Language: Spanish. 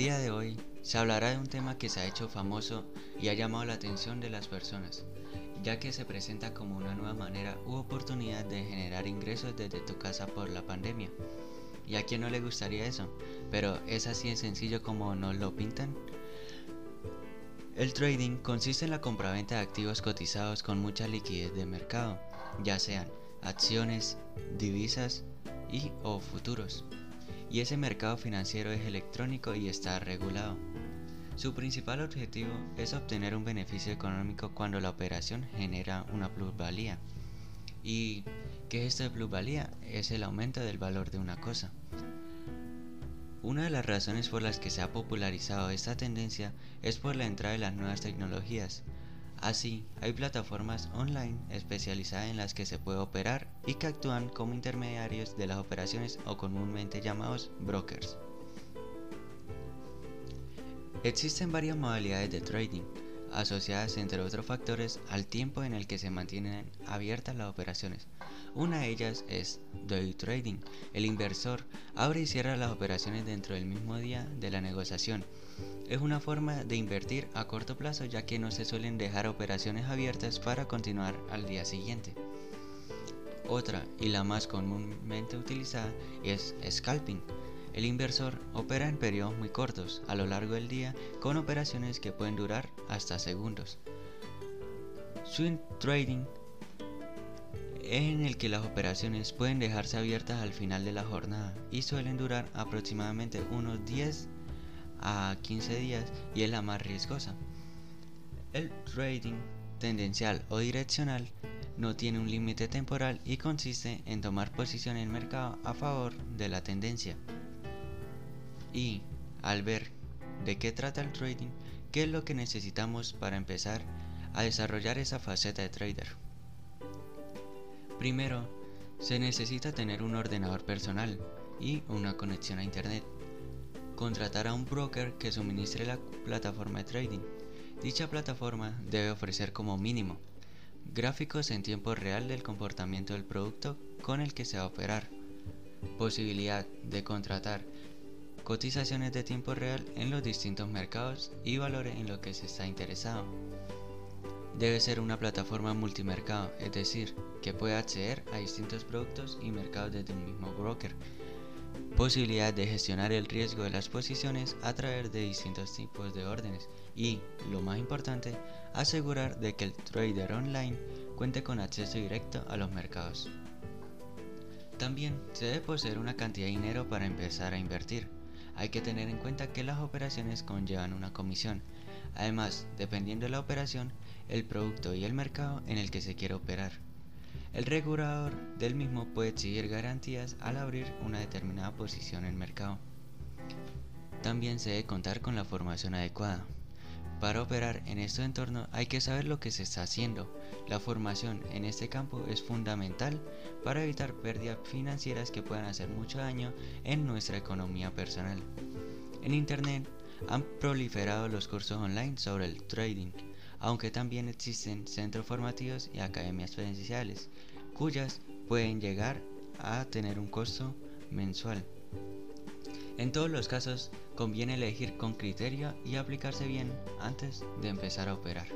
día de hoy se hablará de un tema que se ha hecho famoso y ha llamado la atención de las personas, ya que se presenta como una nueva manera u oportunidad de generar ingresos desde tu casa por la pandemia. ¿Y a quién no le gustaría eso? Pero es así de sencillo como nos lo pintan. El trading consiste en la compraventa de activos cotizados con mucha liquidez de mercado, ya sean acciones, divisas y o futuros y ese mercado financiero es electrónico y está regulado. Su principal objetivo es obtener un beneficio económico cuando la operación genera una plusvalía. ¿Y qué es esto de plusvalía? Es el aumento del valor de una cosa. Una de las razones por las que se ha popularizado esta tendencia es por la entrada de las nuevas tecnologías, Así, hay plataformas online especializadas en las que se puede operar y que actúan como intermediarios de las operaciones o comúnmente llamados brokers. Existen varias modalidades de trading, asociadas entre otros factores al tiempo en el que se mantienen abiertas las operaciones. Una de ellas es day trading. El inversor abre y cierra las operaciones dentro del mismo día de la negociación es una forma de invertir a corto plazo ya que no se suelen dejar operaciones abiertas para continuar al día siguiente. Otra y la más comúnmente utilizada es scalping. El inversor opera en periodos muy cortos a lo largo del día con operaciones que pueden durar hasta segundos. Swing trading es en el que las operaciones pueden dejarse abiertas al final de la jornada y suelen durar aproximadamente unos 10 a 15 días y es la más riesgosa. El trading tendencial o direccional no tiene un límite temporal y consiste en tomar posición en el mercado a favor de la tendencia. Y al ver de qué trata el trading, qué es lo que necesitamos para empezar a desarrollar esa faceta de trader. Primero, se necesita tener un ordenador personal y una conexión a internet contratar a un broker que suministre la plataforma de trading. Dicha plataforma debe ofrecer como mínimo gráficos en tiempo real del comportamiento del producto con el que se va a operar, posibilidad de contratar cotizaciones de tiempo real en los distintos mercados y valores en los que se está interesado. Debe ser una plataforma multimercado, es decir, que pueda acceder a distintos productos y mercados desde un mismo broker posibilidad de gestionar el riesgo de las posiciones a través de distintos tipos de órdenes y, lo más importante, asegurar de que el trader online cuente con acceso directo a los mercados. También se debe poseer una cantidad de dinero para empezar a invertir. Hay que tener en cuenta que las operaciones conllevan una comisión. Además, dependiendo de la operación, el producto y el mercado en el que se quiere operar. El regulador del mismo puede exigir garantías al abrir una determinada posición en el mercado. También se debe contar con la formación adecuada. Para operar en este entorno hay que saber lo que se está haciendo. La formación en este campo es fundamental para evitar pérdidas financieras que puedan hacer mucho daño en nuestra economía personal. En Internet han proliferado los cursos online sobre el trading aunque también existen centros formativos y academias presenciales, cuyas pueden llegar a tener un costo mensual. En todos los casos, conviene elegir con criterio y aplicarse bien antes de empezar a operar.